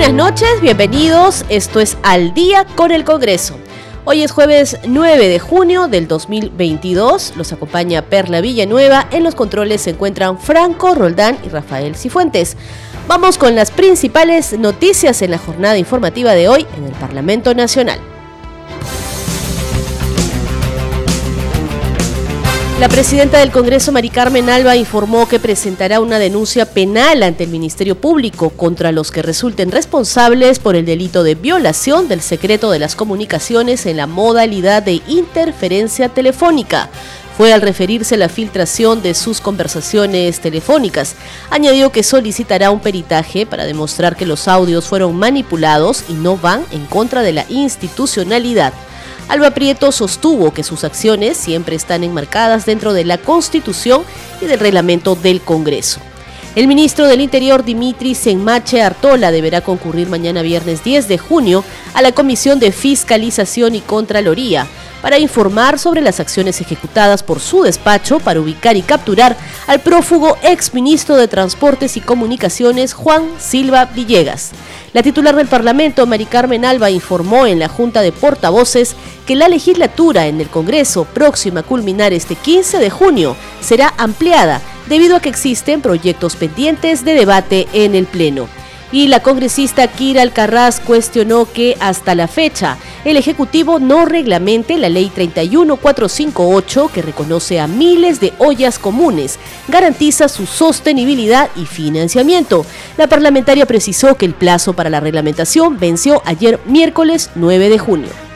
Buenas noches, bienvenidos. Esto es Al día con el Congreso. Hoy es jueves 9 de junio del 2022. Los acompaña Perla Villanueva. En los controles se encuentran Franco Roldán y Rafael Cifuentes. Vamos con las principales noticias en la jornada informativa de hoy en el Parlamento Nacional. La presidenta del Congreso, Mari Carmen Alba, informó que presentará una denuncia penal ante el Ministerio Público contra los que resulten responsables por el delito de violación del secreto de las comunicaciones en la modalidad de interferencia telefónica fue al referirse a la filtración de sus conversaciones telefónicas. Añadió que solicitará un peritaje para demostrar que los audios fueron manipulados y no van en contra de la institucionalidad. Alba Prieto sostuvo que sus acciones siempre están enmarcadas dentro de la Constitución y del reglamento del Congreso. El ministro del Interior, Dimitri Senmache Artola, deberá concurrir mañana viernes 10 de junio a la Comisión de Fiscalización y Contraloría para informar sobre las acciones ejecutadas por su despacho para ubicar y capturar al prófugo exministro de Transportes y Comunicaciones Juan Silva Villegas. La titular del Parlamento, Mari Carmen Alba, informó en la Junta de Portavoces que la legislatura en el Congreso, próxima a culminar este 15 de junio, será ampliada debido a que existen proyectos pendientes de debate en el Pleno y la congresista Kira Alcarraz cuestionó que hasta la fecha el Ejecutivo no reglamente la Ley 31458 que reconoce a miles de ollas comunes, garantiza su sostenibilidad y financiamiento. La parlamentaria precisó que el plazo para la reglamentación venció ayer miércoles 9 de junio.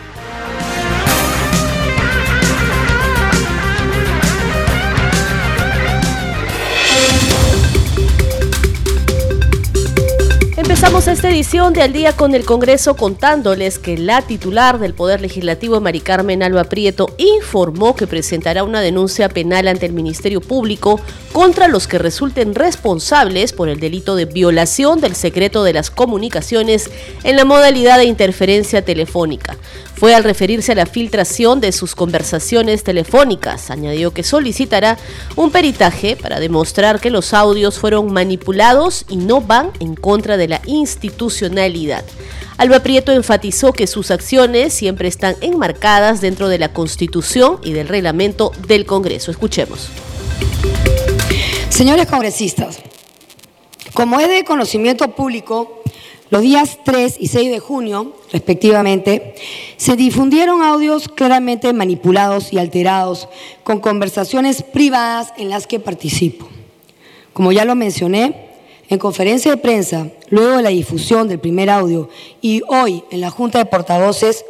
Empezamos esta edición de Al Día con el Congreso contándoles que la titular del Poder Legislativo, Mari Carmen Alba Prieto, informó que presentará una denuncia penal ante el Ministerio Público contra los que resulten responsables por el delito de violación del secreto de las comunicaciones en la modalidad de interferencia telefónica. Fue al referirse a la filtración de sus conversaciones telefónicas. Añadió que solicitará un peritaje para demostrar que los audios fueron manipulados y no van en contra de la institucionalidad. Alba Prieto enfatizó que sus acciones siempre están enmarcadas dentro de la Constitución y del reglamento del Congreso. Escuchemos. Señores congresistas, como es de conocimiento público, los días 3 y 6 de junio, respectivamente, se difundieron audios claramente manipulados y alterados con conversaciones privadas en las que participo. Como ya lo mencioné, en conferencia de prensa, luego de la difusión del primer audio y hoy en la Junta de Portavoces,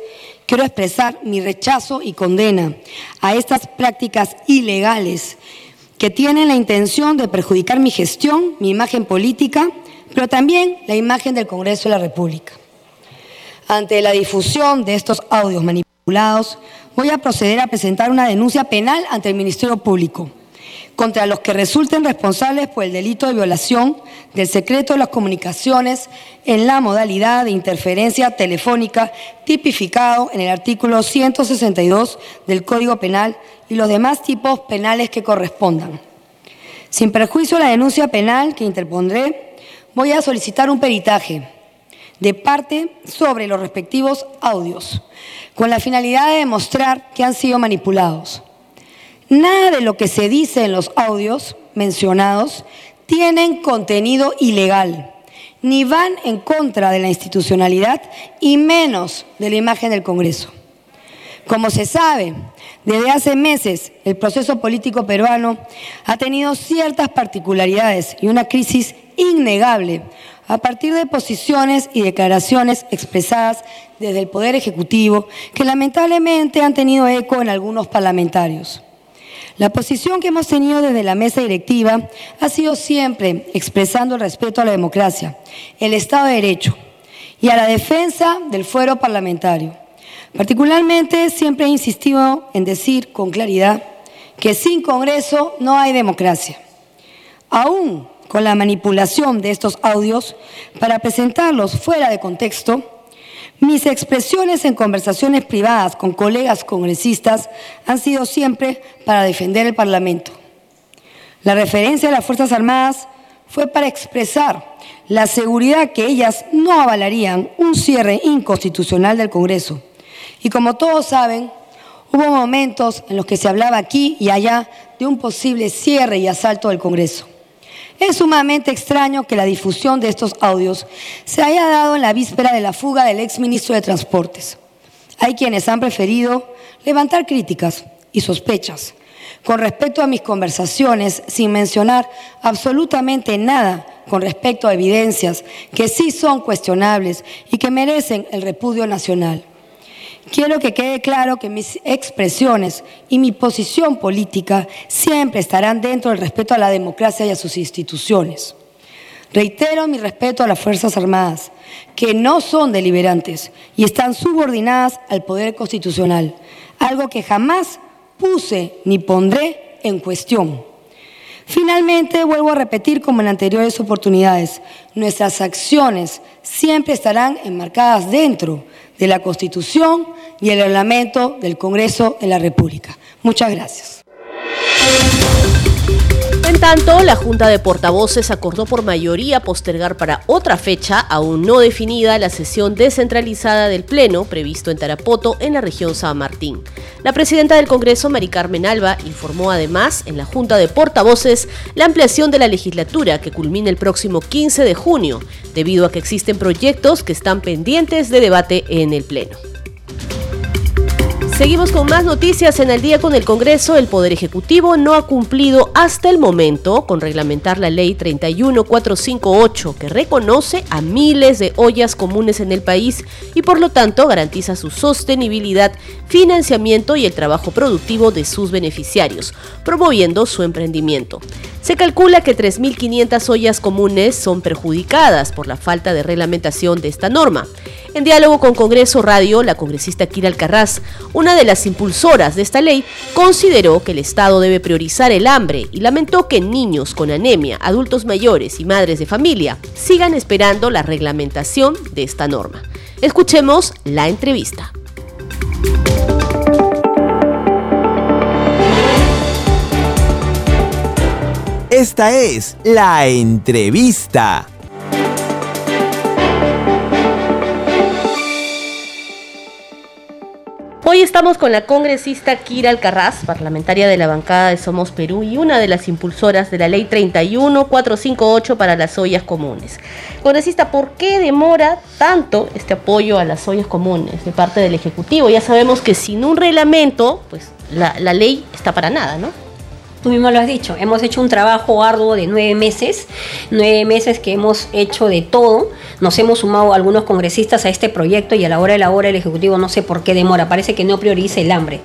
quiero expresar mi rechazo y condena a estas prácticas ilegales que tienen la intención de perjudicar mi gestión, mi imagen política, pero también la imagen del Congreso de la República. Ante la difusión de estos audios manipulados, voy a proceder a presentar una denuncia penal ante el Ministerio Público contra los que resulten responsables por el delito de violación del secreto de las comunicaciones en la modalidad de interferencia telefónica tipificado en el artículo 162 del Código Penal y los demás tipos penales que correspondan. Sin perjuicio de la denuncia penal que interpondré, voy a solicitar un peritaje de parte sobre los respectivos audios, con la finalidad de demostrar que han sido manipulados. Nada de lo que se dice en los audios mencionados tienen contenido ilegal, ni van en contra de la institucionalidad y menos de la imagen del Congreso. Como se sabe, desde hace meses el proceso político peruano ha tenido ciertas particularidades y una crisis innegable a partir de posiciones y declaraciones expresadas desde el Poder Ejecutivo que lamentablemente han tenido eco en algunos parlamentarios. La posición que hemos tenido desde la mesa directiva ha sido siempre expresando el respeto a la democracia, el Estado de Derecho y a la defensa del fuero parlamentario. Particularmente siempre he insistido en decir con claridad que sin Congreso no hay democracia. Aún con la manipulación de estos audios para presentarlos fuera de contexto, mis expresiones en conversaciones privadas con colegas congresistas han sido siempre para defender el Parlamento. La referencia a las Fuerzas Armadas fue para expresar la seguridad que ellas no avalarían un cierre inconstitucional del Congreso. Y como todos saben, hubo momentos en los que se hablaba aquí y allá de un posible cierre y asalto del Congreso. Es sumamente extraño que la difusión de estos audios se haya dado en la víspera de la fuga del exministro de Transportes. Hay quienes han preferido levantar críticas y sospechas con respecto a mis conversaciones sin mencionar absolutamente nada con respecto a evidencias que sí son cuestionables y que merecen el repudio nacional. Quiero que quede claro que mis expresiones y mi posición política siempre estarán dentro del respeto a la democracia y a sus instituciones. Reitero mi respeto a las Fuerzas Armadas, que no son deliberantes y están subordinadas al poder constitucional, algo que jamás puse ni pondré en cuestión. Finalmente, vuelvo a repetir como en anteriores oportunidades, nuestras acciones siempre estarán enmarcadas dentro de la Constitución y el reglamento del Congreso de la República. Muchas gracias. En tanto, la Junta de Portavoces acordó por mayoría postergar para otra fecha, aún no definida, la sesión descentralizada del Pleno previsto en Tarapoto, en la región San Martín. La presidenta del Congreso, Mari Carmen Alba, informó además en la Junta de Portavoces la ampliación de la legislatura que culmina el próximo 15 de junio, debido a que existen proyectos que están pendientes de debate en el Pleno. Seguimos con más noticias en el día con el Congreso. El Poder Ejecutivo no ha cumplido hasta el momento con reglamentar la ley 31458 que reconoce a miles de ollas comunes en el país y por lo tanto garantiza su sostenibilidad, financiamiento y el trabajo productivo de sus beneficiarios, promoviendo su emprendimiento. Se calcula que 3.500 ollas comunes son perjudicadas por la falta de reglamentación de esta norma. En diálogo con Congreso Radio, la congresista Kira Alcarraz, de las impulsoras de esta ley, consideró que el Estado debe priorizar el hambre y lamentó que niños con anemia, adultos mayores y madres de familia sigan esperando la reglamentación de esta norma. Escuchemos la entrevista. Esta es la entrevista. Estamos con la congresista Kira Alcarraz, parlamentaria de la bancada de Somos Perú y una de las impulsoras de la ley 31458 para las ollas comunes. Congresista, ¿por qué demora tanto este apoyo a las ollas comunes de parte del Ejecutivo? Ya sabemos que sin un reglamento, pues la, la ley está para nada, ¿no? Tú mismo lo has dicho, hemos hecho un trabajo arduo de nueve meses, nueve meses que hemos hecho de todo, nos hemos sumado algunos congresistas a este proyecto y a la hora de la hora el Ejecutivo no sé por qué demora, parece que no prioriza el hambre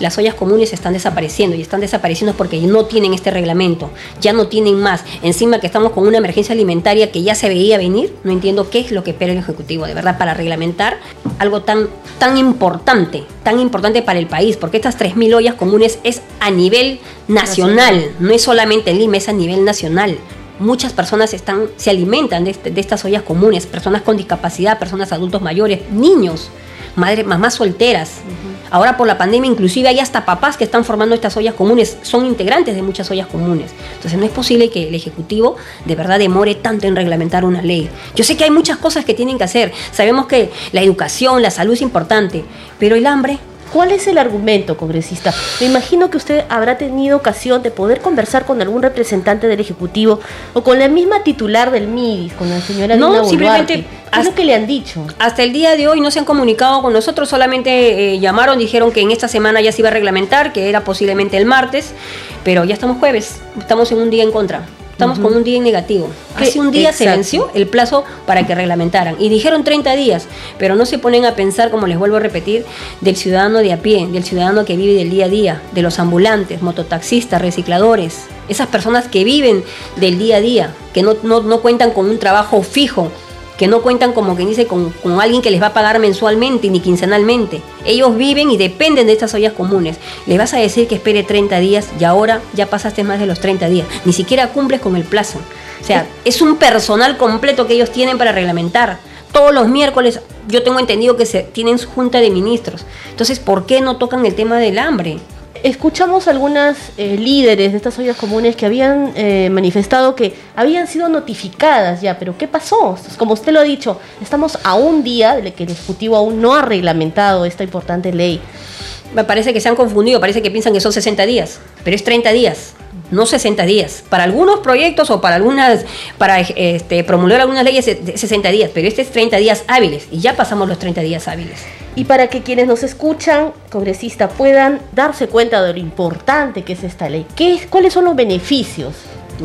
las ollas comunes están desapareciendo y están desapareciendo porque no tienen este reglamento, ya no tienen más. Encima que estamos con una emergencia alimentaria que ya se veía venir, no entiendo qué es lo que espera el Ejecutivo, de verdad, para reglamentar algo tan, tan importante, tan importante para el país, porque estas 3.000 ollas comunes es a nivel nacional, no es solamente en Lima, es a nivel nacional muchas personas están, se alimentan de, este, estas ollas comunes, personas con discapacidad, personas adultos mayores, niños, madres, mamás solteras. Ahora por la pandemia inclusive hay hasta papás que están formando estas ollas comunes, son integrantes de muchas ollas comunes. Entonces no es posible que el Ejecutivo de verdad demore tanto en reglamentar una ley. Yo sé que hay muchas cosas que tienen que hacer, sabemos que la educación, la salud es importante, pero el hambre ¿Cuál es el argumento, congresista? Me imagino que usted habrá tenido ocasión de poder conversar con algún representante del Ejecutivo o con la misma titular del MIDIS, con la señora No, simplemente... ¿Qué es lo que le han dicho? Hasta el día de hoy no se han comunicado con nosotros, solamente eh, llamaron, dijeron que en esta semana ya se iba a reglamentar, que era posiblemente el martes, pero ya estamos jueves, estamos en un día en contra. Estamos con un día en negativo. Hace un día se venció el plazo para que reglamentaran. Y dijeron 30 días, pero no se ponen a pensar, como les vuelvo a repetir, del ciudadano de a pie, del ciudadano que vive del día a día, de los ambulantes, mototaxistas, recicladores, esas personas que viven del día a día, que no, no, no cuentan con un trabajo fijo que no cuentan como quien dice con, con, alguien que les va a pagar mensualmente ni quincenalmente. Ellos viven y dependen de estas ollas comunes. Le vas a decir que espere 30 días y ahora ya pasaste más de los 30 días. Ni siquiera cumples con el plazo. O sea, es un personal completo que ellos tienen para reglamentar. Todos los miércoles yo tengo entendido que se tienen su junta de ministros. Entonces, ¿por qué no tocan el tema del hambre? Escuchamos algunas eh, líderes de estas ollas comunes que habían eh, manifestado que habían sido notificadas ya, pero ¿qué pasó? Como usted lo ha dicho, estamos a un día de que el Ejecutivo aún no ha reglamentado esta importante ley. Me parece que se han confundido, parece que piensan que son 60 días, pero es 30 días no 60 días. Para algunos proyectos o para algunas, para este, promulgar algunas leyes, 60 días, pero este es 30 días hábiles y ya pasamos los 30 días hábiles. Y para que quienes nos escuchan, congresistas, puedan darse cuenta de lo importante que es esta ley, ¿qué ¿cuáles son los beneficios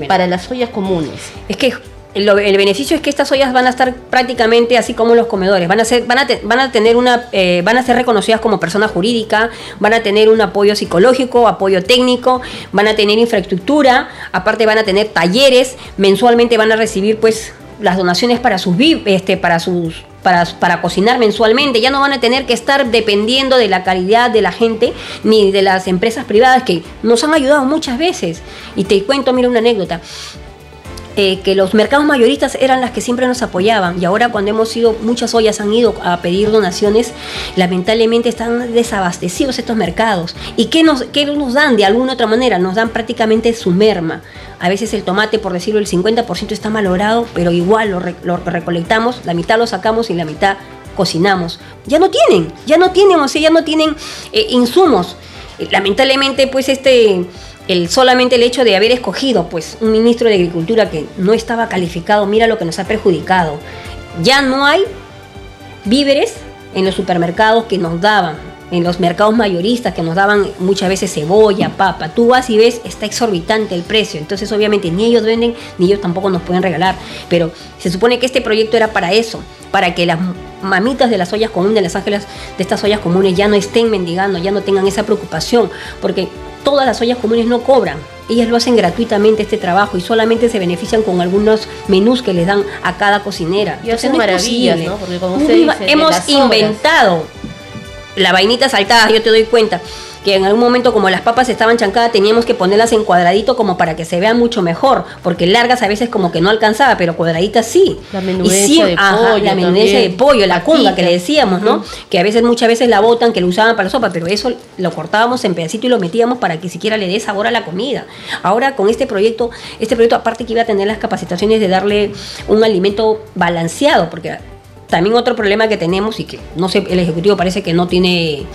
para las ollas comunes? Es que el, beneficio es que estas ollas van a estar prácticamente así como los comedores, van a ser, van a, van a tener una, eh, van a ser reconocidas como persona jurídica, van a tener un apoyo psicológico, apoyo técnico, van a tener infraestructura, aparte van a tener talleres, mensualmente van a recibir pues las donaciones para sus este, para sus para, para, cocinar mensualmente, ya no van a tener que estar dependiendo de la calidad de la gente ni de las empresas privadas que nos han ayudado muchas veces. Y te cuento, mira una anécdota. Eh, que los mercados mayoristas eran las que siempre nos apoyaban y ahora cuando hemos ido, muchas ollas han ido a pedir donaciones, lamentablemente están desabastecidos estos mercados. ¿Y qué nos, nos dan de alguna otra manera? Nos dan prácticamente su merma. A veces el tomate, por decirlo, el 50% está malogrado, pero igual lo, recolectamos, la mitad lo sacamos y la mitad cocinamos. Ya no tienen, ya no tienen, o sea, ya no tienen eh, insumos. Lamentablemente, pues este el solamente el hecho de haber escogido pues un ministro de Agricultura que no estaba calificado, mira lo que nos ha perjudicado. Ya no hay víveres en los supermercados que nos daban, en los mercados mayoristas que nos daban muchas veces cebolla, papa. Tú vas y ves, está exorbitante el precio. Entonces, obviamente, ni ellos venden, ni ellos tampoco nos pueden regalar. Pero se supone que este proyecto era para eso, para que las mamitas de las ollas comunes, de las ángeles de estas ollas comunes, ya no estén mendigando, ya no tengan esa preocupación. Porque todas las ollas comunes no cobran. Ellas lo hacen gratuitamente este trabajo y solamente se benefician con algunos menús que les dan a cada cocinera. Y hacen maravillas, ¿no? Porque como usted dice, hemos inventado la vainita saltada, yo te doy cuenta que en algún momento como las papas estaban chancadas teníamos que ponerlas en cuadradito como para que se vean mucho mejor, porque largas a veces como que no alcanzaba, pero cuadraditas sí. La menudencia de pollo. la menudencia de pollo, la cunda que le decíamos, ¿no? Que a veces muchas veces la botan, que lo usaban para la sopa, pero eso lo cortábamos en pedacito y lo metíamos para que siquiera le dé sabor a la comida. Ahora con este proyecto, este proyecto aparte que iba a tener las capacitaciones de darle un alimento balanceado, porque también otro problema que tenemos y que no sé, el ejecutivo parece que no tiene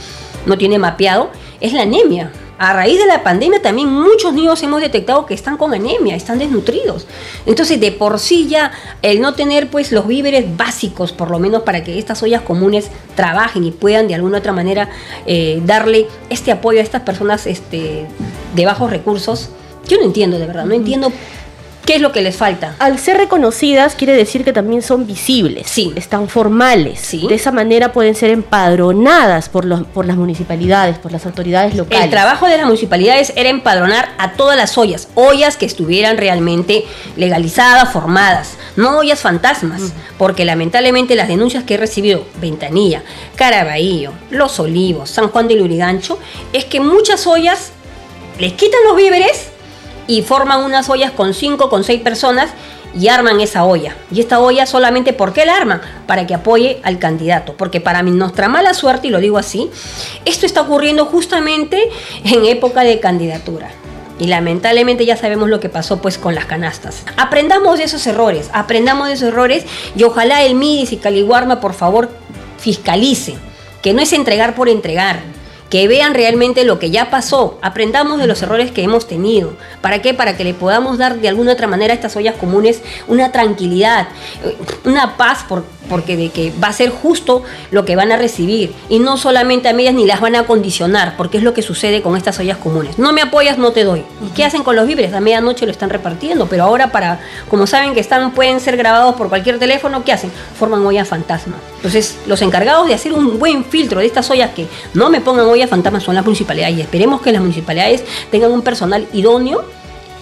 no tiene mapeado, es la anemia. A raíz de la pandemia también muchos niños hemos detectado que están con anemia, están desnutridos. Entonces, de por sí ya el no tener pues los víveres básicos, por lo menos para que estas ollas comunes trabajen y puedan de alguna otra manera eh, darle este apoyo a estas personas este, de bajos recursos, yo no entiendo de verdad, no entiendo ¿Qué es lo que les falta? Al ser reconocidas quiere decir que también son visibles, sí. están formales. Sí. De esa manera pueden ser empadronadas por, los, por las municipalidades, por las autoridades locales. El trabajo de las municipalidades era empadronar a todas las ollas, ollas que estuvieran realmente legalizadas, formadas, no ollas fantasmas, mm. porque lamentablemente las denuncias que he recibido, Ventanilla, Caraballo, Los Olivos, San Juan de Lurigancho, es que muchas ollas les quitan los víveres y forman unas ollas con cinco, con seis personas y arman esa olla. Y esta olla solamente, ¿por qué la arman? Para que apoye al candidato. Porque para nuestra mala suerte, y lo digo así, esto está ocurriendo justamente en época de candidatura. Y lamentablemente ya sabemos lo que pasó pues con las canastas. Aprendamos de esos errores, aprendamos de esos errores y ojalá el MIDIS y Caliguarma por favor fiscalice, que no es entregar por entregar, que vean realmente lo que ya pasó, aprendamos de los errores que hemos tenido. ¿Para qué? Para que le podamos dar de alguna otra manera a estas ollas comunes una tranquilidad, una paz por, porque de que va a ser justo lo que van a recibir y no solamente a medias ni las van a condicionar, porque es lo que sucede con estas ollas comunes. No me apoyas, no te doy. ¿Y qué hacen con los víveres? A medianoche lo están repartiendo, pero ahora para, como saben que están, pueden ser grabados por cualquier teléfono, ¿qué hacen? Forman ollas fantasma. Entonces, los encargados de hacer un buen filtro de estas ollas que no me pongan ollas fantasmas son las municipalidades y esperemos que las municipalidades tengan un personal idóneo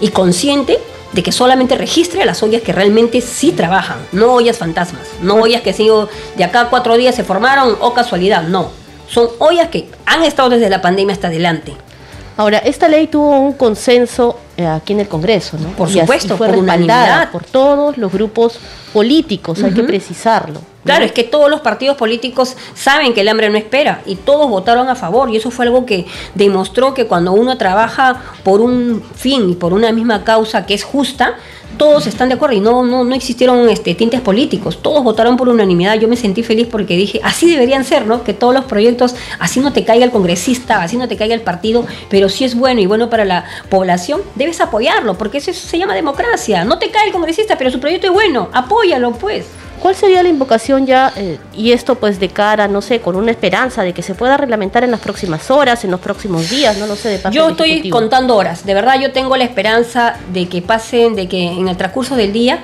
y consciente de que solamente registre a las ollas que realmente sí trabajan, no ollas fantasmas, no ollas que sigo de acá cuatro días se formaron o casualidad, no. Son ollas que han estado desde la pandemia hasta adelante. Ahora, esta ley tuvo un consenso eh, aquí en el Congreso, ¿no? Por supuesto, fue por respaldada unanimidad. por todos los grupos políticos, hay que precisarlo. Claro, es que todos los partidos políticos saben que el hambre no espera y todos votaron a favor y eso fue algo que demostró que cuando uno trabaja por un fin y por una misma causa que es justa, todos están de acuerdo y no, no, no existieron este, tintes políticos, todos votaron por unanimidad. Yo me sentí feliz porque dije, así deberían ser, ¿no? Que todos los proyectos, así no te caiga el congresista, así no te caiga el partido, pero si es bueno y bueno para la población, debes apoyarlo, porque eso se llama democracia. No te cae el congresista, pero su proyecto es bueno, apóyalo pues. ¿Cuál sería la invocación ya, eh, y esto pues de cara, no sé, con una esperanza de que se pueda reglamentar en las próximas horas, en los próximos días, no lo sé, de parte Yo estoy Ejecutivo? contando horas. De verdad, yo tengo la esperanza de que pasen, de que en el transcurso del día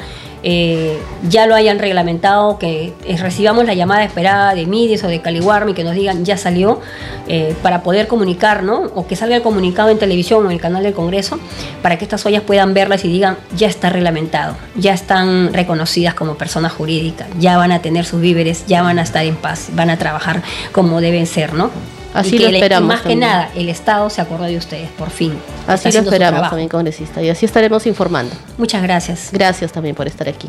eh, ya lo hayan reglamentado, que eh, recibamos la llamada esperada de Midis o de Caliwarmi, que nos digan ya salió, eh, para poder comunicar, ¿no? O que salga el comunicado en televisión o en el canal del Congreso, para que estas ollas puedan verlas y digan ya está reglamentado, ya están reconocidas como personas jurídicas, ya van a tener sus víveres, ya van a estar en paz, van a trabajar como deben ser, ¿no? Así y lo que el- esperamos Más que también. nada, el Estado se acordó de ustedes, por fin. Así lo esperamos también, congresista, y así estaremos informando. Muchas gracias. Gracias también por estar aquí.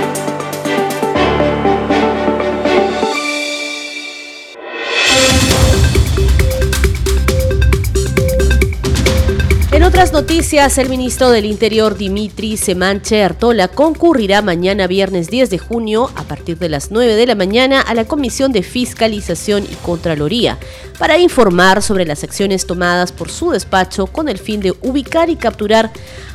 Noticias, el ministro del Interior Dimitri Semanche Artola concurrirá mañana viernes 10 de junio a partir de las 9 de la mañana a la Comisión de Fiscalización y Contraloría para informar sobre las acciones tomadas por su despacho con el fin de ubicar y capturar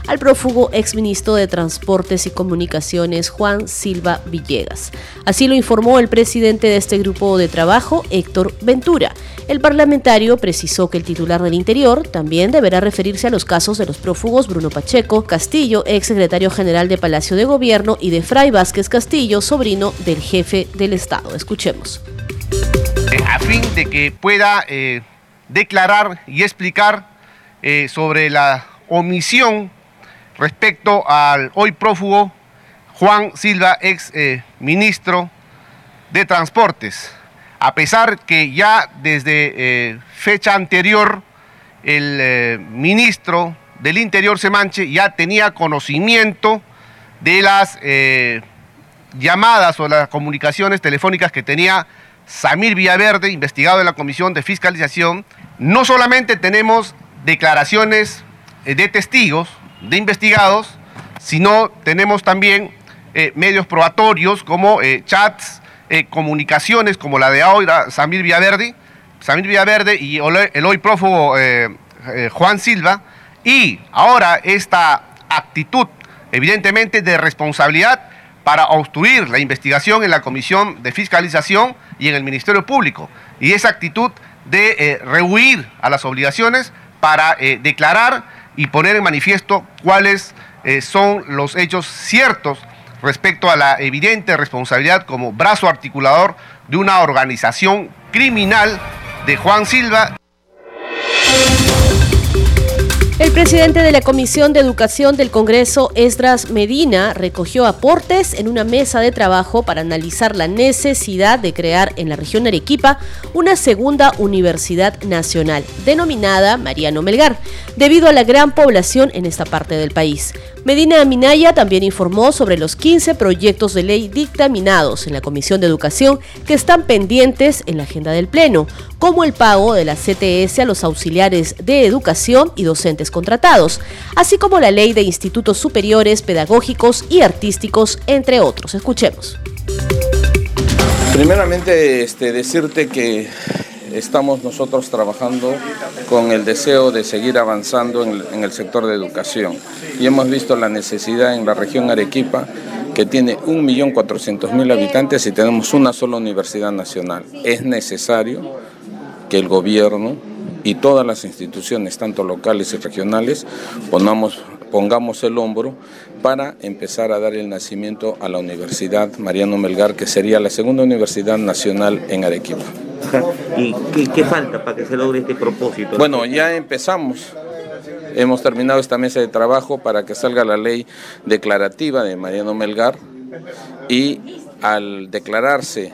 al prófugo exministro de Transportes y Comunicaciones Juan Silva Villegas. Así lo informó el presidente de este grupo de trabajo, Héctor Ventura. El parlamentario precisó que el titular del Interior también deberá referirse a los casos de los prófugos Bruno Pacheco Castillo, ex secretario general de Palacio de Gobierno, y de Fray Vázquez Castillo, sobrino del jefe del Estado. Escuchemos. eh, a fin de que pueda eh, declarar y explicar eh, sobre la omisión respecto al hoy prófugo Juan Silva, ex ministro de Transportes. A pesar que ya desde eh, fecha anterior el eh, ministro del Interior Semanche ya tenía conocimiento de las eh, llamadas o las comunicaciones telefónicas que tenía Samir Villaverde, investigado en la Comisión de Fiscalización, no solamente tenemos declaraciones de testigos, de investigados, sino tenemos también medios probatorios como chats, eh, comunicaciones como la de ahora Samir Villaverde, Samir Villaverde y el hoy prófugo eh, eh, Juan Silva, y ahora esta actitud evidentemente de responsabilidad para obstruir la investigación en la Comisión de Fiscalización y en el Ministerio Público. Y esa actitud de eh, rehuir a las obligaciones para declarar y poner en manifiesto cuáles son los hechos ciertos respecto a la evidente responsabilidad como brazo articulador de una organización criminal de Juan Silva presidente de la Comisión de Educación del Congreso, Esdras Medina, recogió aportes en una mesa de trabajo para analizar la necesidad de crear en la región Arequipa una segunda universidad nacional, denominada Mariano Melgar, debido a la gran población en esta parte del país. Medina Minaya también informó sobre los 15 proyectos de ley dictaminados en la Comisión de Educación que están pendientes en la agenda del Pleno, como el pago de la CTS a los auxiliares de educación y docentes contratados, así como la ley de institutos superiores, pedagógicos y artísticos, entre otros. Escuchemos. Primeramente, este, decirte que estamos nosotros trabajando con el deseo de seguir avanzando en, el- en el sector de educación y hemos visto la necesidad en la región Arequipa que tiene 1.400.000 habitantes y tenemos una sola universidad nacional. Es necesario que el gobierno y todas las instituciones, tanto locales y regionales, pongamos, pongamos el hombro para empezar a dar el nacimiento a la Universidad Mariano Melgar, que sería la segunda universidad nacional en Arequipa. ¿Y qué, qué falta para que se logre este propósito? Bueno, ya empezamos. Hemos terminado esta mesa de trabajo para que salga la ley declarativa de Mariano Melgar y al declararse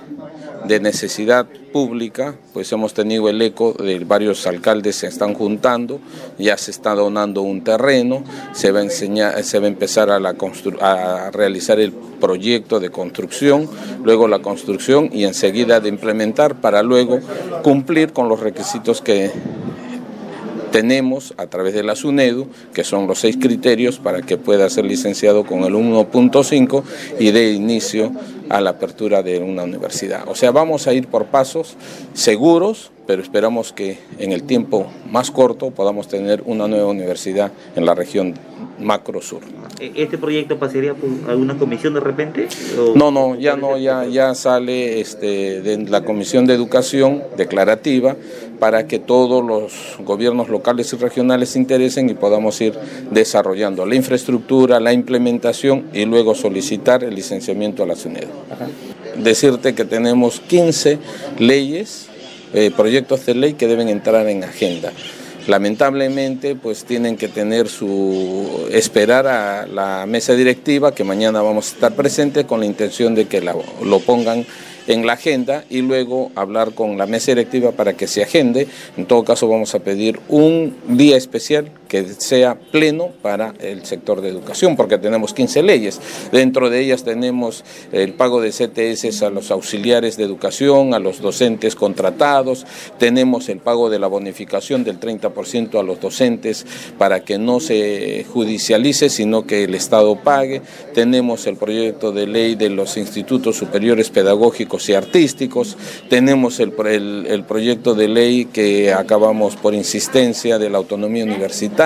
de necesidad pública, pues hemos tenido el eco de varios alcaldes se están juntando, ya se está donando un terreno, se va a, enseñar, se va a empezar a, la a realizar el proyecto de construcción, luego la construcción y enseguida de implementar para luego cumplir con los requisitos que tenemos a través de la SUNEDU, que son los seis criterios para que pueda ser licenciado con el 1.5 y de inicio a la apertura de una universidad. O sea, vamos a ir por pasos seguros, pero esperamos que en el tiempo más corto podamos tener una nueva universidad en la región macro sur. ¿E-, ¿Este proyecto pasaría por alguna comisión de repente? No, no, ya no, ya, ya sale este, de la Comisión de Educación declarativa para que todos los gobiernos locales y regionales se interesen y podamos ir desarrollando la infraestructura, la implementación y luego solicitar el licenciamiento a la SUNED. Decirte que tenemos 15 leyes, eh, proyectos de ley que deben entrar en agenda. Lamentablemente, pues tienen que tener su esperar a la mesa directiva, que mañana vamos a estar presentes con la intención de que lo pongan en la agenda y luego hablar con la mesa directiva para que se agende. En todo caso, vamos a pedir un día especial que sea pleno para el sector de educación, porque tenemos 15 leyes. Dentro de ellas tenemos el pago de CTS a los auxiliares de educación, a los docentes contratados, tenemos el pago de la bonificación del 30% a los docentes para que no se judicialice, sino que el Estado pague, tenemos el proyecto de ley de los institutos superiores pedagógicos y artísticos, tenemos el, proyecto de ley que acabamos por insistencia de la autonomía universitaria,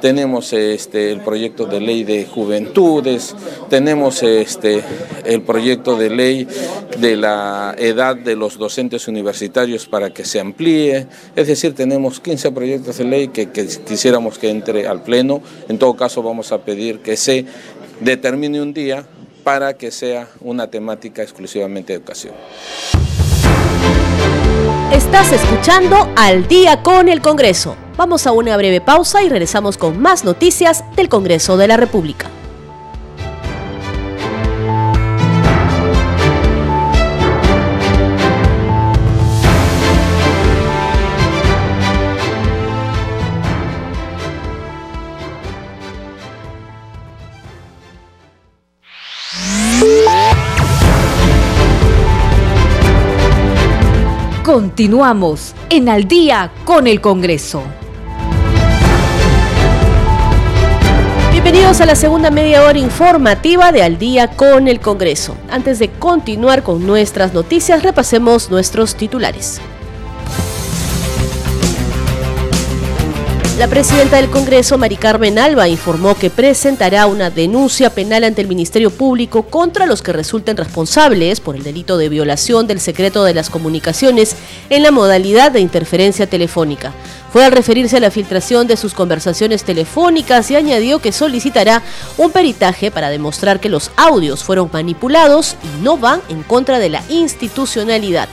tenemos este, el proyecto de ley de juventudes, tenemos este, el proyecto de ley de la edad de los docentes universitarios para que se amplíe, es decir, tenemos 15 proyectos de ley que, que quisiéramos que entre al Pleno, en todo caso vamos a pedir que se determine un día para que sea una temática exclusivamente de educación. Estás escuchando Al día con el Congreso. Vamos a una breve pausa y regresamos con más noticias del Congreso de la República. Continuamos en Al día con el Congreso. Bienvenidos a la segunda media hora informativa de Al día con el Congreso. Antes de continuar con nuestras noticias, repasemos nuestros titulares. La presidenta del Congreso, Mari Carmen Alba, informó que presentará una denuncia penal ante el Ministerio Público contra los que resulten responsables por el delito de violación del secreto de las comunicaciones en la modalidad de interferencia telefónica fue al referirse a la filtración de sus conversaciones telefónicas y añadió que solicitará un peritaje para demostrar que los audios fueron manipulados y no van en contra de la institucionalidad.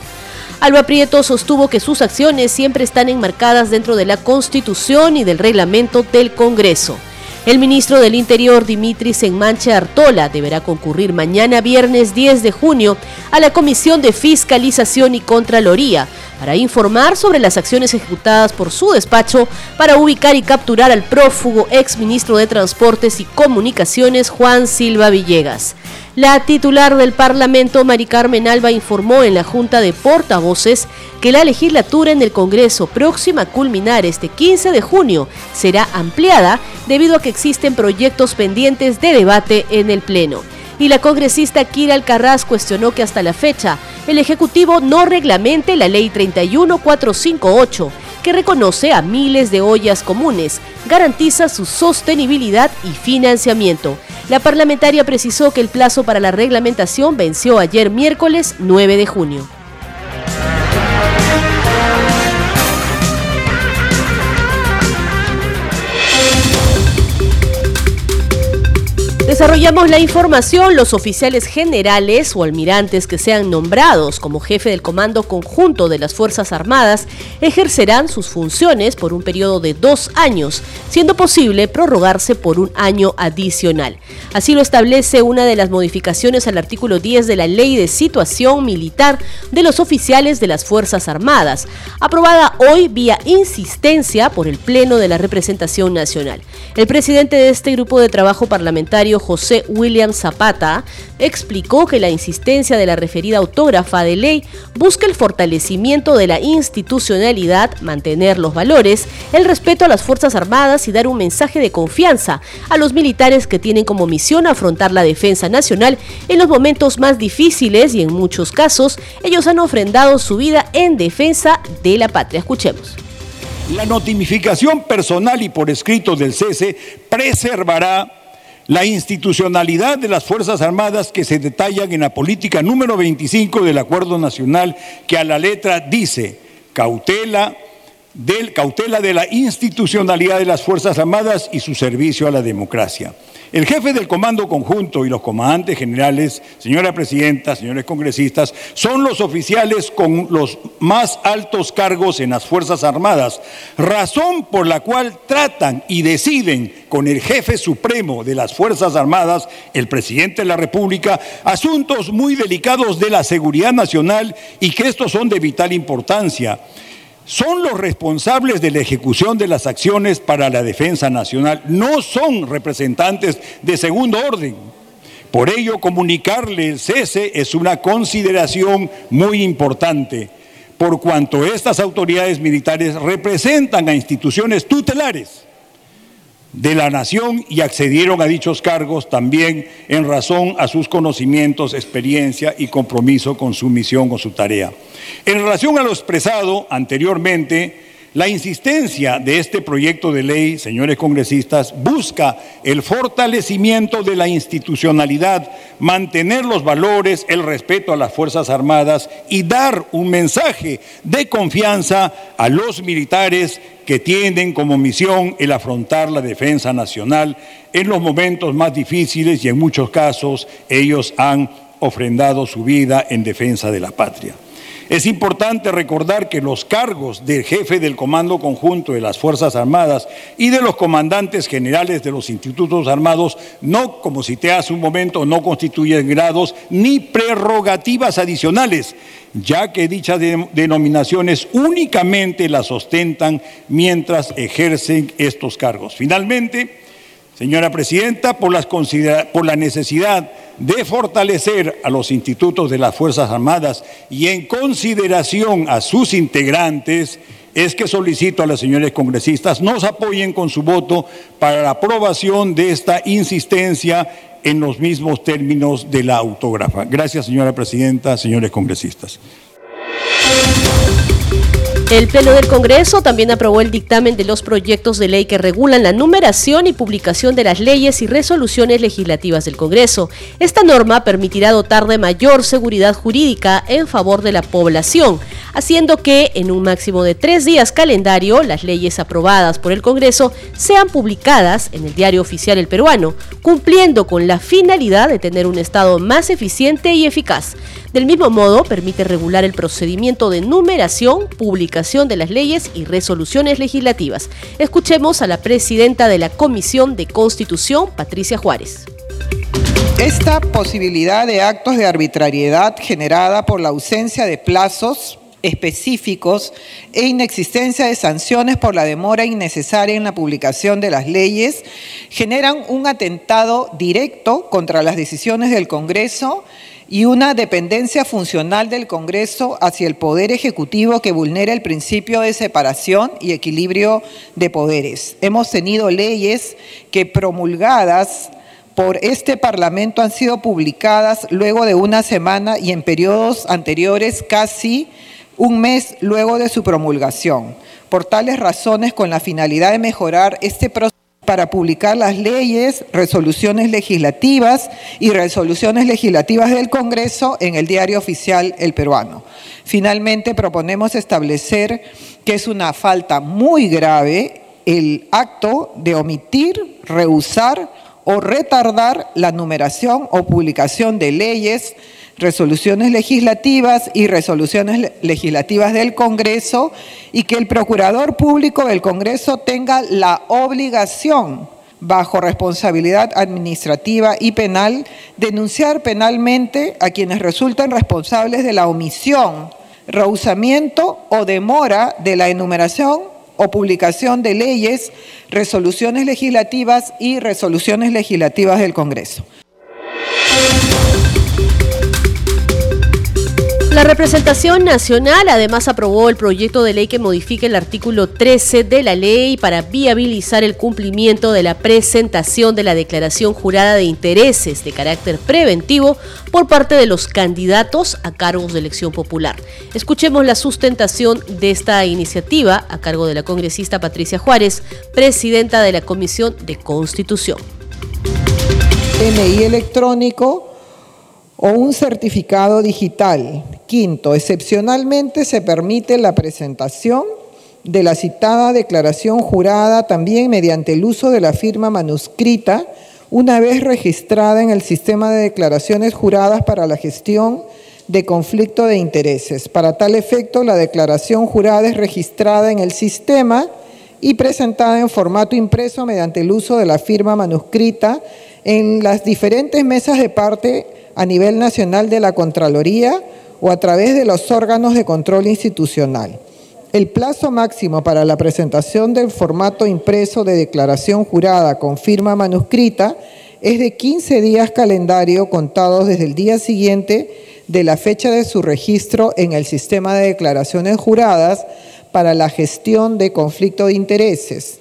Alba Prieto sostuvo que sus acciones siempre están enmarcadas dentro de la Constitución y del reglamento del Congreso. El ministro del Interior, Dimitris Enmanche Artola, deberá concurrir mañana viernes 10 de junio a la Comisión de Fiscalización y Contraloría para informar sobre las acciones ejecutadas por su despacho para ubicar y capturar al prófugo ex ministro de Transportes y Comunicaciones, Juan Silva Villegas. La titular del Parlamento, Mari Carmen Alba, informó en la Junta de Portavoces que la legislatura en el Congreso próxima a culminar este 15 de junio será ampliada debido a que existen proyectos pendientes de debate en el Pleno. Y la congresista Kira Alcarraz cuestionó que hasta la fecha el Ejecutivo no reglamente la Ley 31458 que reconoce a miles de ollas comunes, garantiza su sostenibilidad y financiamiento. La parlamentaria precisó que el plazo para la reglamentación venció ayer miércoles 9 de junio. Desarrollamos la información. Los oficiales generales o almirantes que sean nombrados como jefe del Comando Conjunto de las Fuerzas Armadas ejercerán sus funciones por un periodo de dos años, siendo posible prorrogarse por un año adicional. Así lo establece una de las modificaciones al artículo 10 de la Ley de Situación Militar de los Oficiales de las Fuerzas Armadas, aprobada hoy vía insistencia por el Pleno de la Representación Nacional. El presidente de este grupo de trabajo parlamentario José William Zapata, explicó que la insistencia de la referida autógrafa de ley busca el fortalecimiento de la institucionalidad, mantener los valores, el respeto a las Fuerzas Armadas y dar un mensaje de confianza a los militares que tienen como misión afrontar la defensa nacional en los momentos más difíciles y en muchos casos ellos han ofrendado su vida en defensa de la patria. Escuchemos. La notificación personal y por escrito del cese preservará la institucionalidad de las Fuerzas Armadas que se detallan en la política número 25 del Acuerdo Nacional, que a la letra dice cautela, del, cautela de la institucionalidad de las Fuerzas Armadas y su servicio a la democracia. El jefe del Comando Conjunto y los comandantes generales, señora Presidenta, señores congresistas, son los oficiales con los más altos cargos en las Fuerzas Armadas, razón por la cual tratan y deciden con el jefe supremo de las Fuerzas Armadas, el presidente de la República, asuntos muy delicados de la seguridad nacional y que estos son de vital importancia son los responsables de la ejecución de las acciones para la defensa nacional, no son representantes de segundo orden. Por ello, comunicarle el cese es una consideración muy importante, por cuanto estas autoridades militares representan a instituciones tutelares de la nación y accedieron a dichos cargos también en razón a sus conocimientos, experiencia y compromiso con su misión o su tarea. En relación a lo expresado anteriormente, la insistencia de este proyecto de ley, señores congresistas, busca el fortalecimiento de la institucionalidad, mantener los valores, el respeto a las Fuerzas Armadas y dar un mensaje de confianza a los militares que tienen como misión el afrontar la defensa nacional en los momentos más difíciles y en muchos casos ellos han ofrendado su vida en defensa de la patria. Es importante recordar que los cargos del jefe del Comando Conjunto de las Fuerzas Armadas y de los comandantes generales de los institutos armados no, como cité hace un momento, no constituyen grados ni prerrogativas adicionales, ya que dichas denominaciones únicamente las ostentan mientras ejercen estos cargos. Finalmente, señora Presidenta, por, la necesidad de fortalecer a los institutos de las Fuerzas Armadas y en consideración a sus integrantes, es que solicito a las señores congresistas nos apoyen con su voto para la aprobación de esta insistencia en los mismos términos de la autógrafa. Gracias, señora presidenta, señores congresistas. El Pleno del Congreso también aprobó el dictamen de los proyectos de ley que regulan la numeración y publicación de las leyes y resoluciones legislativas del Congreso. Esta norma permitirá dotar de mayor seguridad jurídica en favor de la población, haciendo que en un máximo de tres días calendario las leyes aprobadas por el Congreso sean publicadas en el Diario Oficial El Peruano, cumpliendo con la finalidad de tener un Estado más eficiente y eficaz. Del mismo modo, permite regular el procedimiento de numeración, publicación de las leyes y resoluciones legislativas. Escuchemos a la presidenta de la Comisión de Constitución, Patricia Juárez. Esta posibilidad de actos de arbitrariedad generada por la ausencia de plazos específicos e inexistencia de sanciones por la demora innecesaria en la publicación de las leyes generan un atentado directo contra las decisiones del Congreso y una dependencia funcional del Congreso hacia el Poder Ejecutivo que vulnera el principio de separación y equilibrio de poderes. Hemos tenido leyes que promulgadas por este Parlamento han sido publicadas luego de una semana y en periodos anteriores casi un mes luego de su promulgación. Por tales razones, con la finalidad de mejorar este proceso para publicar las leyes, resoluciones legislativas y resoluciones legislativas del Congreso en el diario oficial El Peruano. Finalmente, proponemos establecer que es una falta muy grave el acto de omitir, rehusar o retardar la numeración o publicación de leyes, resoluciones legislativas y resoluciones legislativas del Congreso y que el Procurador Público del Congreso tenga la obligación bajo responsabilidad administrativa y penal, denunciar penalmente a quienes resulten responsables de la omisión, rehusamiento o demora de la enumeración o publicación de leyes, resoluciones legislativas y resoluciones legislativas del Congreso. La representación nacional además aprobó el proyecto de ley que modifica el artículo 13 de la ley para viabilizar el cumplimiento de la presentación de la declaración jurada de intereses de carácter preventivo por parte de los candidatos a cargos de elección popular. Escuchemos la sustentación de esta iniciativa a cargo de la congresista Patricia Juárez, presidenta de la Comisión de Constitución. DNI electrónico o un certificado digital. Quinto, excepcionalmente se permite la presentación de la citada declaración jurada también mediante el uso de la firma manuscrita una vez registrada en el sistema de declaraciones juradas para la gestión de conflicto de intereses. Para tal efecto, la declaración jurada es registrada en el sistema y presentada en formato impreso mediante el uso de la firma manuscrita en las diferentes mesas de parte a nivel nacional de la Contraloría o a través de los órganos de control institucional. El plazo máximo para la presentación del formato impreso de declaración jurada con firma manuscrita es de 15 días calendario contados desde el día siguiente de la fecha de su registro en el sistema de declaraciones juradas para la gestión de conflicto de intereses.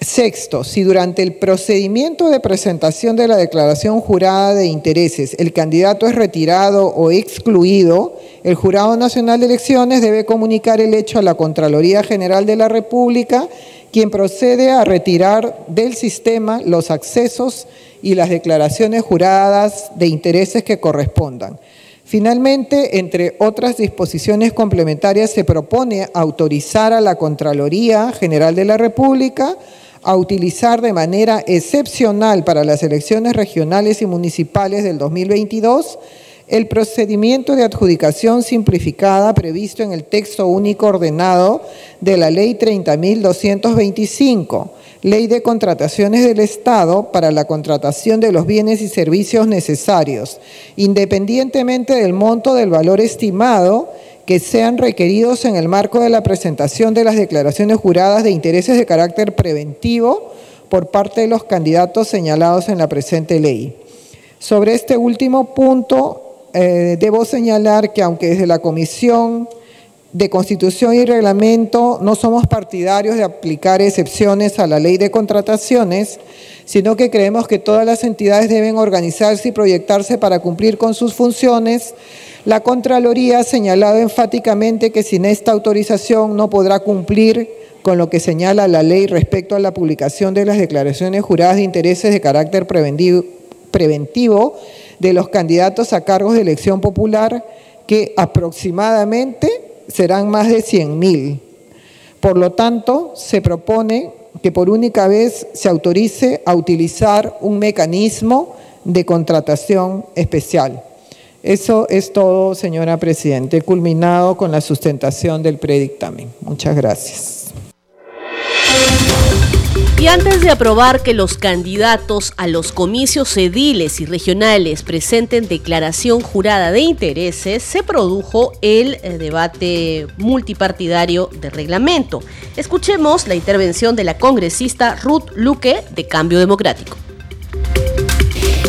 Sexto, si durante el procedimiento de presentación de la declaración jurada de intereses el candidato es retirado o excluido, el Jurado Nacional de Elecciones debe comunicar el hecho a la Contraloría General de la República, quien procede a retirar del sistema los accesos y las declaraciones juradas de intereses que correspondan. Finalmente, entre otras disposiciones complementarias, se propone autorizar a la Contraloría General de la República a utilizar de manera excepcional para las elecciones regionales y municipales del 2022 el procedimiento de adjudicación simplificada previsto en el texto único ordenado de la Ley 30.225, Ley de Contrataciones del Estado para la contratación de los bienes y servicios necesarios, independientemente del monto del valor estimado que sean requeridos en el marco de la presentación de las declaraciones juradas de intereses de carácter preventivo por parte de los candidatos señalados en la presente ley. Sobre este último punto, eh, debo señalar que aunque desde la Comisión de Constitución y Reglamento no somos partidarios de aplicar excepciones a la ley de contrataciones, sino que creemos que todas las entidades deben organizarse y proyectarse para cumplir con sus funciones, la Contraloría ha señalado enfáticamente que sin esta autorización no podrá cumplir con lo que señala la ley respecto a la publicación de las declaraciones juradas de intereses de carácter preventivo de los candidatos a cargos de elección popular, que aproximadamente serán más de 100.000. Por lo tanto, se propone que por única vez se autorice a utilizar un mecanismo de contratación especial. Eso es todo, señora Presidente, culminado con la sustentación del predictamen. Muchas gracias. Y antes de aprobar que los candidatos a los comicios ediles y regionales presenten declaración jurada de intereses, se produjo el eh, debate multipartidario de reglamento. Escuchemos la intervención de la congresista Ruth Luque de Cambio Democrático.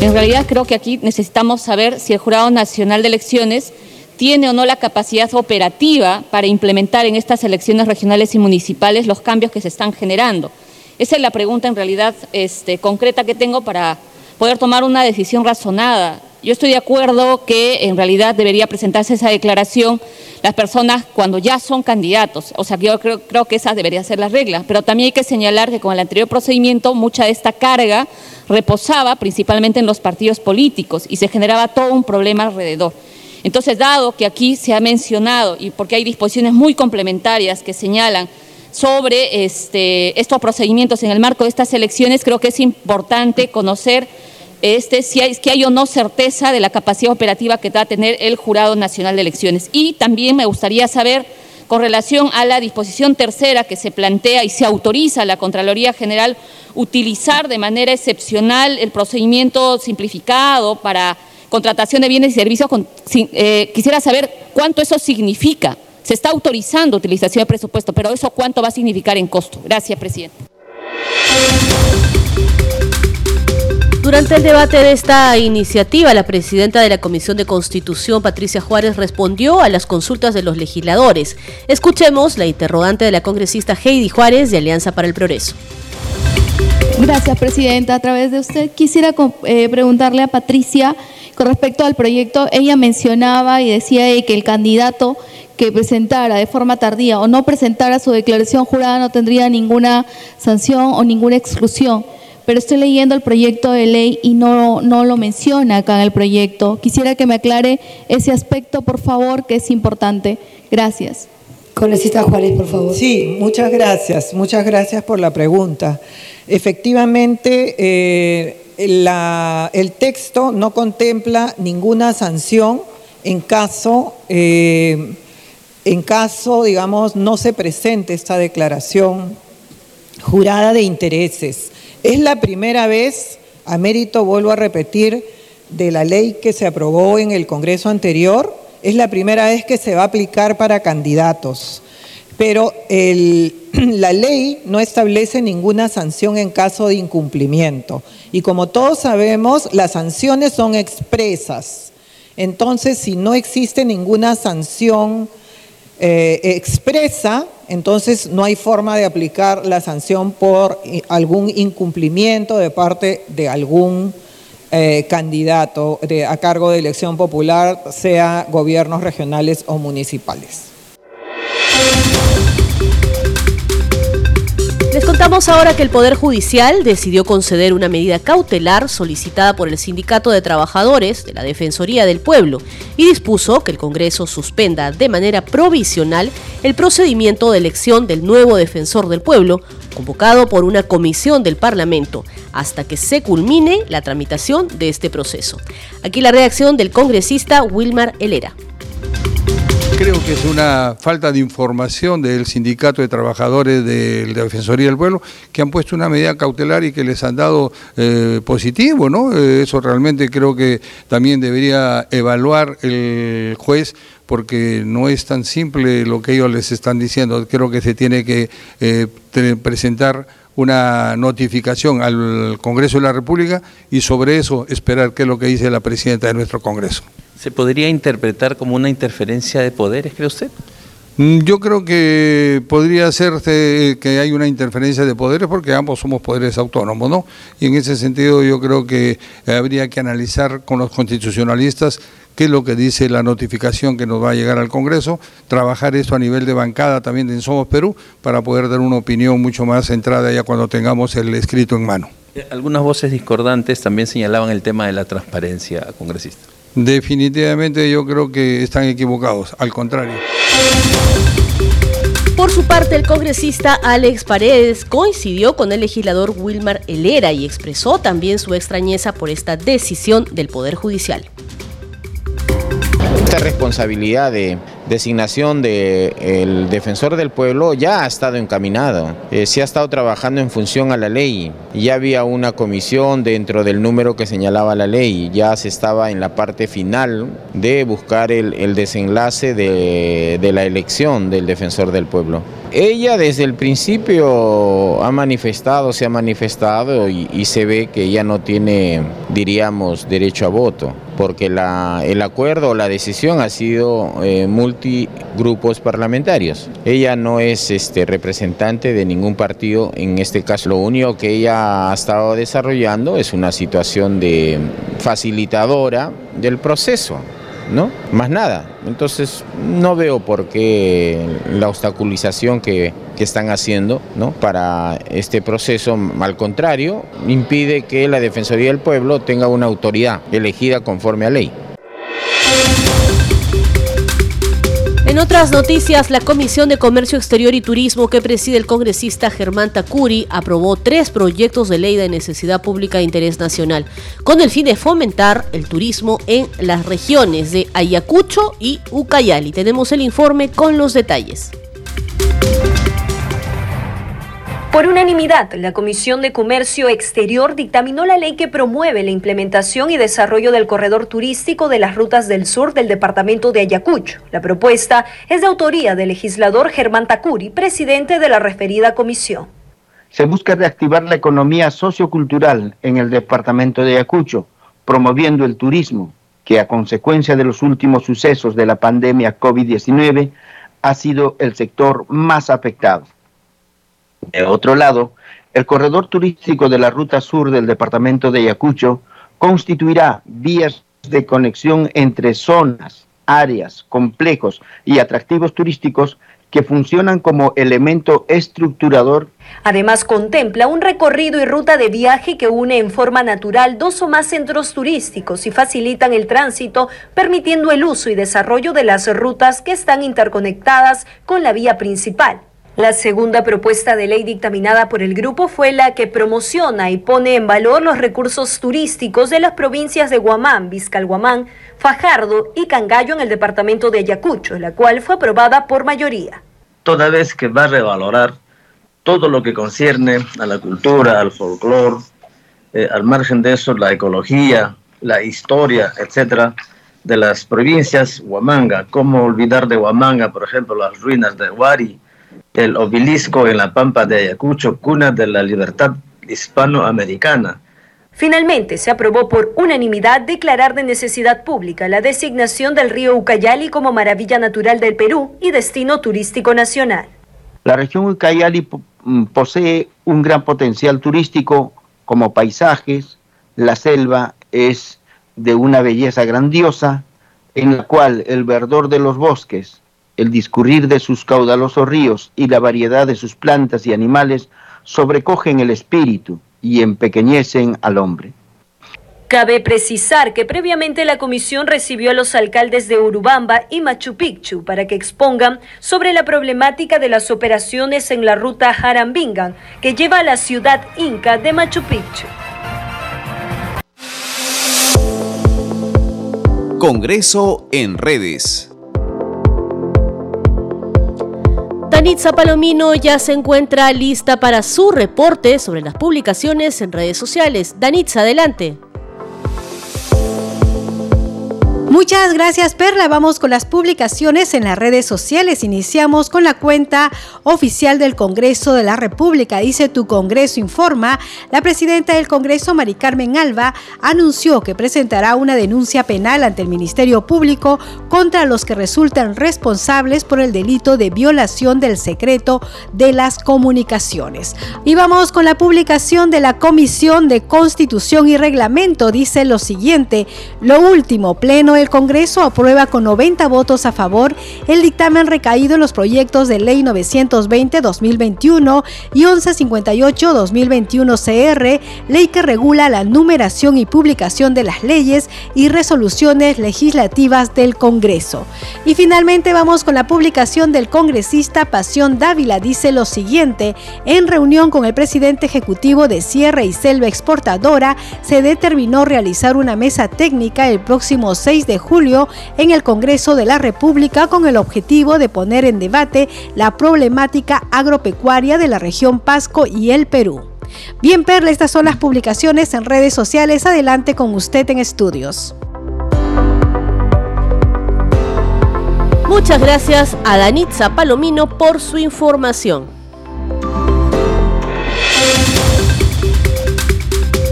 En realidad creo que aquí necesitamos saber si el Jurado Nacional de Elecciones tiene o no la capacidad operativa para implementar en estas elecciones regionales y municipales los cambios que se están generando. Esa es la pregunta en realidad este, concreta que tengo para poder tomar una decisión razonada Yo estoy de acuerdo que en realidad debería presentarse esa declaración las personas cuando ya son candidatos. O sea, yo creo, creo que esa debería ser la regla. Pero también hay que señalar que con el anterior procedimiento mucha de esta carga reposaba principalmente en los partidos políticos y se generaba todo un problema alrededor. Entonces, dado que aquí se ha mencionado, y porque hay disposiciones muy complementarias que señalan sobre este, estos procedimientos en el marco de estas elecciones, creo que es importante conocer este, si hay, hay o no certeza de la capacidad operativa que va a tener el Jurado Nacional de Elecciones. Y también me gustaría saber, con relación a la disposición tercera que se plantea y se autoriza a la Contraloría General utilizar de manera excepcional el procedimiento simplificado para contratación de bienes y servicios, eh, quisiera saber cuánto eso significa. Se está autorizando utilización de presupuesto, pero eso cuánto va a significar en costo. Gracias, presidente. Durante el debate de esta iniciativa, la presidenta de la Comisión de Constitución, Patricia Juárez, respondió a las consultas de los legisladores. Escuchemos la interrogante de la congresista Heidi Juárez de Alianza para el Progreso. Gracias, presidenta. A través de usted quisiera eh, preguntarle a Patricia con respecto al proyecto. Ella mencionaba y decía que el candidato que presentara de forma tardía o no presentara su declaración jurada no tendría ninguna sanción o ninguna exclusión pero estoy leyendo el proyecto de ley y no, no lo menciona acá en el proyecto. Quisiera que me aclare ese aspecto, por favor, que es importante. Gracias. Congresista Juárez, por favor. Sí, muchas gracias. Muchas gracias por la pregunta. Efectivamente, eh, el texto no contempla ninguna sanción en caso, eh, en caso, digamos, no se presente esta declaración jurada de intereses. Es la primera vez, a mérito, vuelvo a repetir, de la ley que se aprobó en el Congreso anterior, es la primera vez que se va a aplicar para candidatos. Pero la ley no establece ninguna sanción en caso de incumplimiento. Y como todos sabemos, las sanciones son expresas. Entonces, si no existe ninguna sanción eh, expresa, entonces no hay forma de aplicar la sanción por algún incumplimiento de parte de algún eh, candidato a cargo de elección popular, sea gobiernos regionales o municipales. Contamos ahora que el Poder Judicial decidió conceder una medida cautelar solicitada por el Sindicato de Trabajadores de la Defensoría del Pueblo y dispuso que el Congreso suspenda de manera provisional el procedimiento de elección del nuevo defensor del pueblo, convocado por una comisión del Parlamento, hasta que se culmine la tramitación de este proceso. Aquí la reacción del congresista Wilmar Helera. Creo que es una falta de información del Sindicato de Trabajadores de la Defensoría del Pueblo que han puesto una medida cautelar y que les han dado eh, positivo, ¿no? Eh, eso realmente creo que también debería evaluar el juez porque no es tan simple lo que ellos les están diciendo. Creo que se tiene que eh, presentar una notificación al Congreso de la República y sobre eso esperar qué es lo que dice la presidenta de nuestro Congreso. ¿Se podría interpretar como una interferencia de poderes, cree usted? Mm, yo creo que podría ser que hay una interferencia de poderes porque ambos somos poderes autónomos, ¿no? Y en ese sentido yo creo que habría que analizar con los constitucionalistas qué es lo que dice la notificación que nos va a llegar al Congreso, trabajar esto a nivel de bancada también en Somos Perú para poder dar una opinión mucho más centrada ya cuando tengamos el escrito en mano. Eh, algunas voces discordantes también señalaban el tema de la transparencia, congresista. Definitivamente yo creo que están equivocados, al contrario. Por su parte, el congresista Alex Paredes coincidió con el legislador Wilmar Helera y expresó también su extrañeza por esta decisión del Poder Judicial. Esta responsabilidad de designación del defensor del pueblo ya ha estado encaminada, eh, se ha estado trabajando en función a la ley, ya había una comisión dentro del número que señalaba la ley, ya se estaba en la parte final de buscar el, desenlace de, la elección del defensor del pueblo. Ella desde el principio ha manifestado, se ha manifestado y, y se ve que ella no tiene, diríamos, derecho a voto. Porque la, el acuerdo o la decisión ha sido eh, multigrupos parlamentarios. Ella no es este, representante de ningún partido en este caso. Lo único que ella ha estado desarrollando es una situación de facilitadora del proceso. ¿no? Más nada. Entonces no veo por qué la obstaculización que, que, están haciendo ¿no? para este proceso, al contrario, impide que la Defensoría del Pueblo tenga una autoridad elegida conforme a ley. En otras noticias, la Comisión de Comercio Exterior y Turismo que preside el congresista Germán Tacuri aprobó tres proyectos de ley de necesidad pública de interés nacional, con el fin de fomentar el turismo en las regiones de Ayacucho y Ucayali. Tenemos el informe con los detalles. Por unanimidad, la Comisión de Comercio Exterior dictaminó la ley que promueve la implementación y desarrollo del corredor turístico de las rutas del sur del departamento de Ayacucho. La propuesta es de autoría del legislador Germán Tacuri, presidente de la referida comisión. Se busca reactivar la economía sociocultural en el departamento de Ayacucho, promoviendo el turismo, que a consecuencia de los últimos sucesos de la pandemia COVID-19 ha sido el sector más afectado. De otro lado, el corredor turístico de la ruta sur del departamento de Ayacucho constituirá vías de conexión entre zonas, áreas, complejos y atractivos turísticos que funcionan como elemento estructurador. Además, contempla un recorrido y ruta de viaje que une en forma natural dos o más centros turísticos y facilitan el tránsito, permitiendo el uso y desarrollo de las rutas que están interconectadas con la vía principal. La segunda propuesta de ley dictaminada por el grupo fue la que promociona y pone en valor los recursos turísticos de las provincias de Guamán, Vizcalguamán, Fajardo y Cangallo en el departamento de Ayacucho, la cual fue aprobada por mayoría. Toda vez que va a revalorar todo lo que concierne a la cultura, al folclore, eh, al margen de eso, la ecología, la historia, etcétera, de las provincias Huamanga. ¿Cómo olvidar de Huamanga, por ejemplo, las ruinas de Huari, el obelisco en la pampa de Ayacucho, cuna de la libertad hispanoamericana. Finalmente, se aprobó por unanimidad declarar de necesidad pública la designación del río Ucayali como maravilla natural del Perú y destino turístico nacional. La región Ucayali mm, posee un gran potencial turístico como paisajes, la selva es de una belleza grandiosa, en la cual el verdor de los bosques, el discurrir de sus caudalosos ríos y la variedad de sus plantas y animales sobrecogen el espíritu y empequeñecen al hombre. Cabe precisar que previamente la comisión recibió a los alcaldes de Urubamba y Machu Picchu para que expongan sobre la problemática de las operaciones en la ruta Jarambingan que lleva a la ciudad inca de Machu Picchu. Congreso en redes. Danitza Palomino ya se encuentra lista para su reporte sobre las publicaciones en redes sociales. Danitza, adelante. Muchas gracias Perla. Vamos con las publicaciones en las redes sociales. Iniciamos con la cuenta oficial del Congreso de la República. Dice Tu Congreso Informa. La presidenta del Congreso, Mari Carmen Alba, anunció que presentará una denuncia penal ante el Ministerio Público contra los que resultan responsables por el delito de violación del secreto de las comunicaciones. Y vamos con la publicación de la Comisión de Constitución y Reglamento. Dice lo siguiente. Lo último, pleno Congreso aprueba con 90 votos a favor el dictamen recaído en los proyectos de Ley 920-2021 y 1158-2021 CR, ley que regula la numeración y publicación de las leyes y resoluciones legislativas del Congreso. Y finalmente vamos con la publicación del congresista Pasión Dávila. Dice lo siguiente, en reunión con el presidente ejecutivo de Sierra y Selva Exportadora, se determinó realizar una mesa técnica el próximo 6 de julio en el Congreso de la República con el objetivo de poner en debate la problemática agropecuaria de la región Pasco y el Perú. Bien, Perla, estas son las publicaciones en redes sociales. Adelante con usted en estudios. Muchas gracias a Danitza Palomino por su información.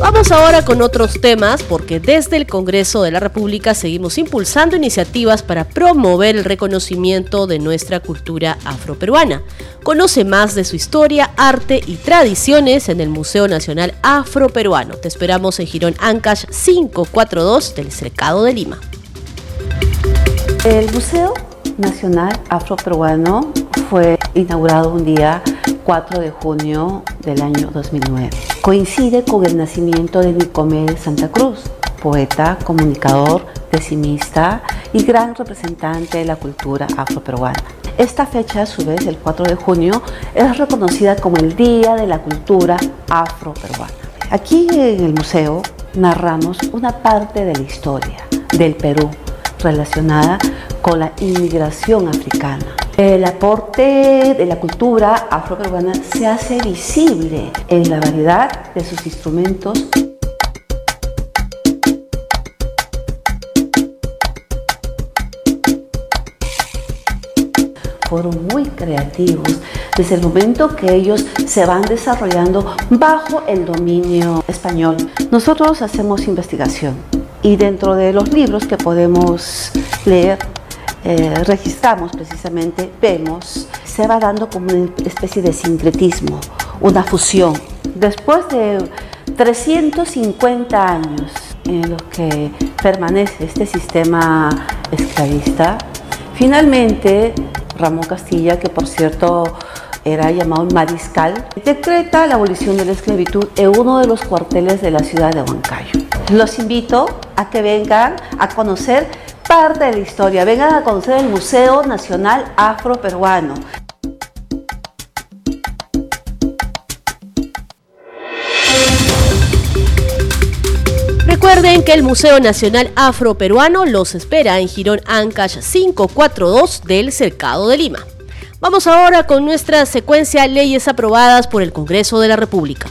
Vamos ahora con otros temas porque desde el Congreso de la República seguimos impulsando iniciativas para promover el reconocimiento de nuestra cultura afroperuana. Conoce más de su historia, arte y tradiciones en el Museo Nacional Afroperuano. Te esperamos en Girón Ancash 542 del Cercado de Lima. El Museo Nacional Afroperuano fue inaugurado un día 4 de junio del año 2009. Coincide con el nacimiento de Nicomé Santa Cruz, poeta, comunicador, decimista y gran representante de la cultura afroperuana. Esta fecha, a su vez, el 4 de junio, es reconocida como el Día de la Cultura Afroperuana. Aquí en el museo narramos una parte de la historia del Perú relacionada con la inmigración africana. El aporte de la cultura afroperuana se hace visible en la variedad de sus instrumentos fueron muy creativos desde el momento que ellos se van desarrollando bajo el dominio español. Nosotros hacemos investigación y dentro de los libros que podemos leer, eh, registramos precisamente, vemos, se va dando como una especie de sincretismo, una fusión. Después de 350 años en los que permanece este sistema esclavista, finalmente Ramón Castilla, que por cierto era llamado mariscal, decreta la abolición de la esclavitud en uno de los cuarteles de la ciudad de Huancayo. Los invito a que vengan a conocer parte de la historia, vengan a conocer el Museo Nacional Afroperuano. Recuerden que el Museo Nacional Afroperuano los espera en Girón Ancash 542 del Cercado de Lima. Vamos ahora con nuestra secuencia leyes aprobadas por el Congreso de la República.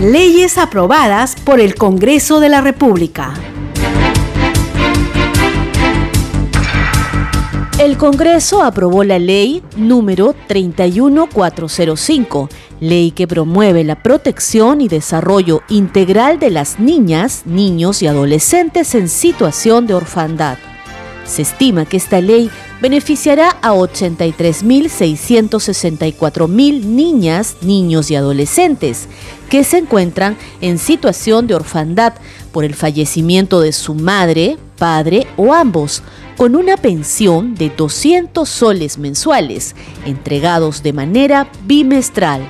Leyes aprobadas por el Congreso de la República. El Congreso aprobó la ley número 31405, ley que promueve la protección y desarrollo integral de las niñas, niños y adolescentes en situación de orfandad. Se estima que esta ley beneficiará a 83.664.000 niñas, niños y adolescentes que se encuentran en situación de orfandad por el fallecimiento de su madre, padre o ambos, con una pensión de 200 soles mensuales, entregados de manera bimestral.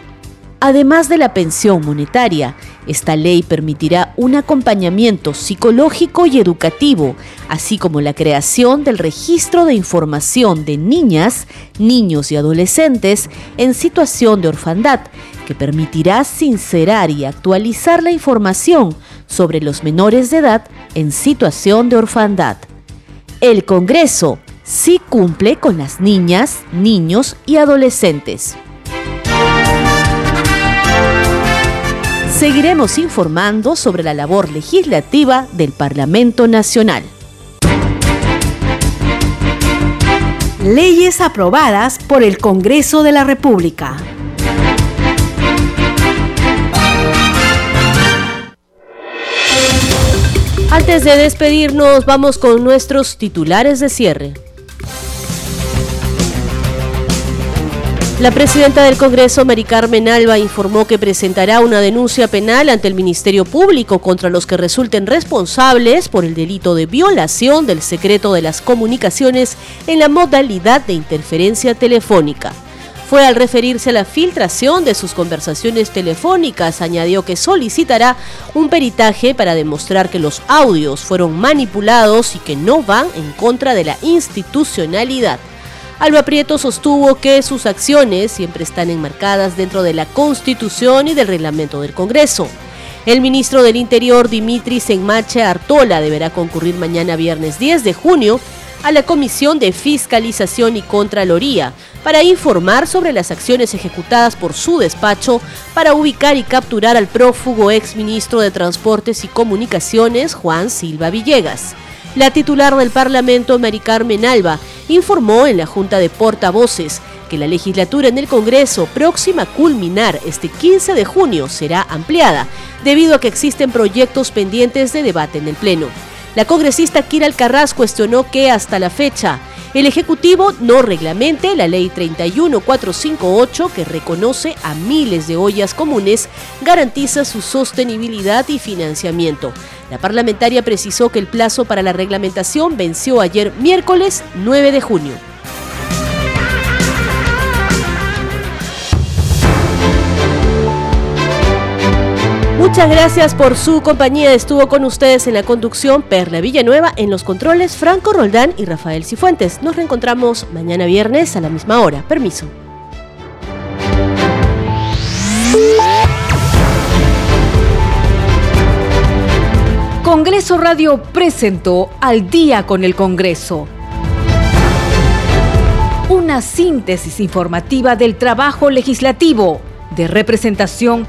Además de la pensión monetaria, esta ley permitirá un acompañamiento psicológico y educativo, así como la creación del registro de información de niñas, niños y adolescentes en situación de orfandad, que permitirá sincerar y actualizar la información sobre los menores de edad en situación de orfandad. El Congreso sí cumple con las niñas, niños y adolescentes. Seguiremos informando sobre la labor legislativa del Parlamento Nacional. Leyes aprobadas por el Congreso de la República. Antes de despedirnos, vamos con nuestros titulares de cierre. La presidenta del Congreso, Mari Carmen Alba, informó que presentará una denuncia penal ante el Ministerio Público contra los que resulten responsables por el delito de violación del secreto de las comunicaciones en la modalidad de interferencia telefónica. Fue al referirse a la filtración de sus conversaciones telefónicas, añadió que solicitará un peritaje para demostrar que los audios fueron manipulados y que no van en contra de la institucionalidad. Alba Prieto sostuvo que sus acciones siempre están enmarcadas dentro de la Constitución y del reglamento del Congreso. El ministro del Interior, Dimitri Senmache Artola, deberá concurrir mañana viernes 10 de junio a la Comisión de Fiscalización y Contraloría para informar sobre las acciones ejecutadas por su despacho para ubicar y capturar al prófugo exministro de Transportes y Comunicaciones, Juan Silva Villegas. La titular del Parlamento, Mari Carmen Alba, informó en la Junta de Portavoces que la legislatura en el Congreso próxima a culminar este 15 de junio será ampliada, debido a que existen proyectos pendientes de debate en el Pleno. La congresista Kira Alcarraz cuestionó que hasta la fecha el Ejecutivo no reglamente la Ley 31458 que reconoce a miles de ollas comunes, garantiza su sostenibilidad y financiamiento. La parlamentaria precisó que el plazo para la reglamentación venció ayer miércoles 9 de junio. Muchas gracias por su compañía. Estuvo con ustedes en la conducción Perla Villanueva, en los controles Franco Roldán y Rafael Cifuentes. Nos reencontramos mañana viernes a la misma hora. Permiso. Congreso Radio presentó Al día con el Congreso. Una síntesis informativa del trabajo legislativo, de representación